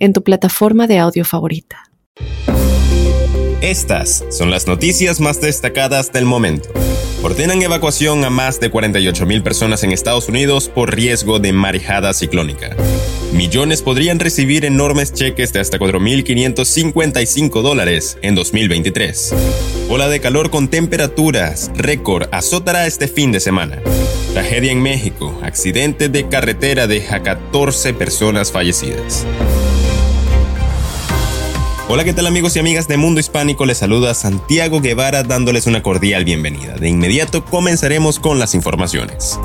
en tu plataforma de audio favorita. Estas son las noticias más destacadas del momento. Ordenan evacuación a más de 48.000 personas en Estados Unidos por riesgo de marejada ciclónica. Millones podrían recibir enormes cheques de hasta 4.555 dólares en 2023. Ola de calor con temperaturas récord azotará este fin de semana. Tragedia en México. Accidente de carretera deja 14 personas fallecidas. Hola, ¿qué tal amigos y amigas de Mundo Hispánico? Les saluda Santiago Guevara dándoles una cordial bienvenida. De inmediato comenzaremos con las informaciones.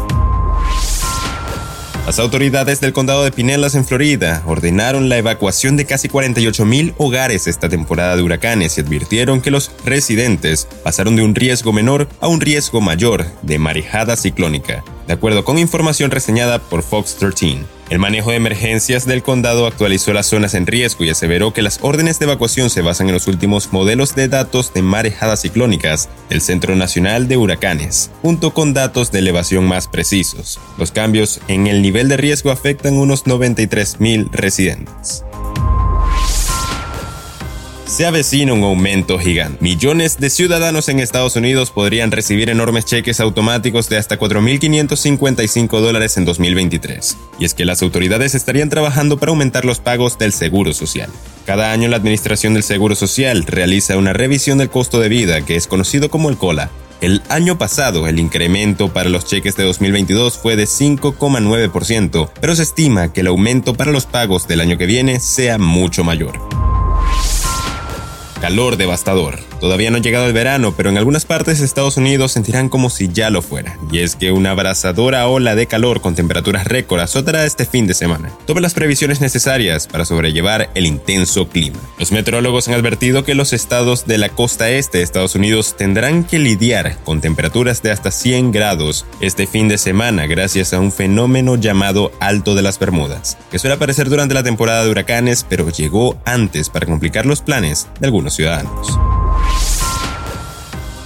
Las autoridades del condado de Pinellas en Florida ordenaron la evacuación de casi 48 mil hogares esta temporada de huracanes y advirtieron que los residentes pasaron de un riesgo menor a un riesgo mayor de marejada ciclónica, de acuerdo con información reseñada por Fox 13. El manejo de emergencias del condado actualizó las zonas en riesgo y aseveró que las órdenes de evacuación se basan en los últimos modelos de datos de marejadas ciclónicas del Centro Nacional de Huracanes, junto con datos de elevación más precisos. Los cambios en el nivel de riesgo afectan unos 93.000 residentes se avecina un aumento gigante. Millones de ciudadanos en Estados Unidos podrían recibir enormes cheques automáticos de hasta 4.555 dólares en 2023. Y es que las autoridades estarían trabajando para aumentar los pagos del Seguro Social. Cada año la Administración del Seguro Social realiza una revisión del costo de vida que es conocido como el COLA. El año pasado el incremento para los cheques de 2022 fue de 5,9%, pero se estima que el aumento para los pagos del año que viene sea mucho mayor. Calor devastador. Todavía no ha llegado el verano, pero en algunas partes de Estados Unidos sentirán como si ya lo fuera. Y es que una abrasadora ola de calor con temperaturas récord azotará este fin de semana. Tome las previsiones necesarias para sobrellevar el intenso clima. Los meteorólogos han advertido que los estados de la costa este de Estados Unidos tendrán que lidiar con temperaturas de hasta 100 grados este fin de semana gracias a un fenómeno llamado Alto de las Bermudas, que suele aparecer durante la temporada de huracanes, pero llegó antes para complicar los planes de algunos ciudadanos.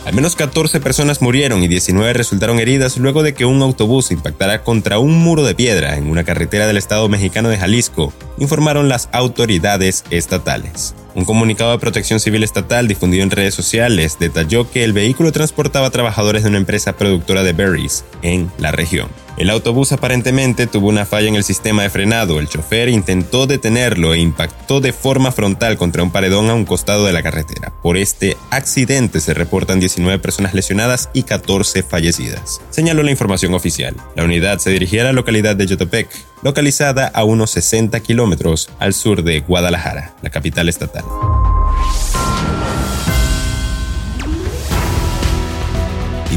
Al menos 14 personas murieron y 19 resultaron heridas luego de que un autobús impactara contra un muro de piedra en una carretera del estado mexicano de Jalisco, informaron las autoridades estatales. Un comunicado de protección civil estatal difundido en redes sociales detalló que el vehículo transportaba trabajadores de una empresa productora de berries en la región. El autobús aparentemente tuvo una falla en el sistema de frenado. El chofer intentó detenerlo e impactó de forma frontal contra un paredón a un costado de la carretera. Por este accidente se reportan 19 personas lesionadas y 14 fallecidas. Señaló la información oficial. La unidad se dirigía a la localidad de Yotopec, localizada a unos 60 kilómetros al sur de Guadalajara, la capital estatal.